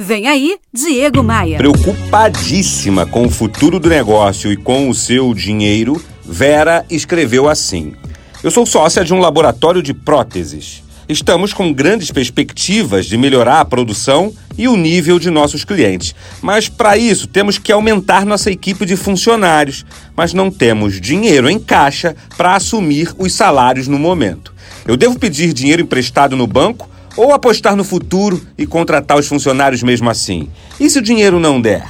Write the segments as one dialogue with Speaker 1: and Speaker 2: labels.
Speaker 1: Vem aí, Diego Maia.
Speaker 2: Preocupadíssima com o futuro do negócio e com o seu dinheiro, Vera escreveu assim: Eu sou sócia de um laboratório de próteses. Estamos com grandes perspectivas de melhorar a produção e o nível de nossos clientes. Mas para isso temos que aumentar nossa equipe de funcionários, mas não temos dinheiro em caixa para assumir os salários no momento. Eu devo pedir dinheiro emprestado no banco ou apostar no futuro e contratar os funcionários mesmo assim? E se o dinheiro não der?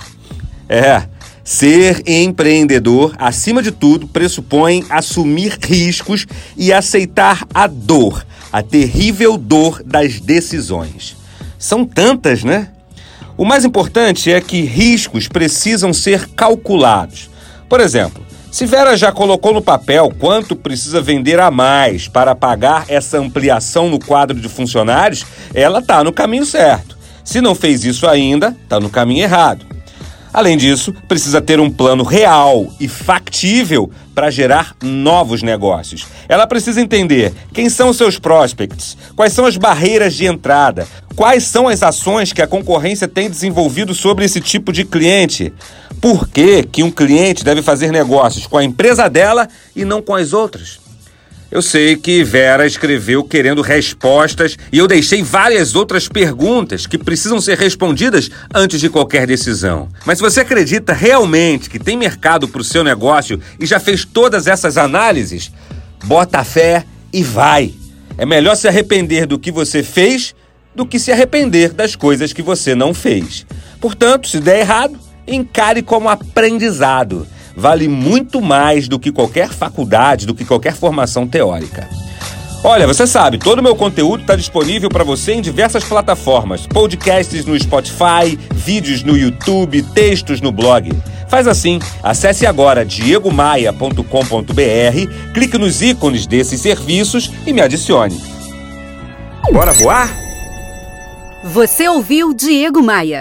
Speaker 2: É, ser empreendedor, acima de tudo, pressupõe assumir riscos e aceitar a dor, a terrível dor das decisões. São tantas, né? O mais importante é que riscos precisam ser calculados. Por exemplo, se Vera já colocou no papel quanto precisa vender a mais para pagar essa ampliação no quadro de funcionários, ela está no caminho certo. Se não fez isso ainda, está no caminho errado. Além disso, precisa ter um plano real e factível para gerar novos negócios. Ela precisa entender quem são seus prospects, quais são as barreiras de entrada, quais são as ações que a concorrência tem desenvolvido sobre esse tipo de cliente. Por que, que um cliente deve fazer negócios com a empresa dela e não com as outras? Eu sei que Vera escreveu querendo respostas e eu deixei várias outras perguntas que precisam ser respondidas antes de qualquer decisão. Mas se você acredita realmente que tem mercado para o seu negócio e já fez todas essas análises, bota fé e vai. É melhor se arrepender do que você fez do que se arrepender das coisas que você não fez. Portanto, se der errado, encare como aprendizado vale muito mais do que qualquer faculdade, do que qualquer formação teórica. Olha, você sabe, todo o meu conteúdo está disponível para você em diversas plataformas: podcasts no Spotify, vídeos no YouTube, textos no blog. Faz assim, acesse agora diegomaia.com.br, clique nos ícones desses serviços e me adicione. Bora voar?
Speaker 1: Você ouviu Diego Maia.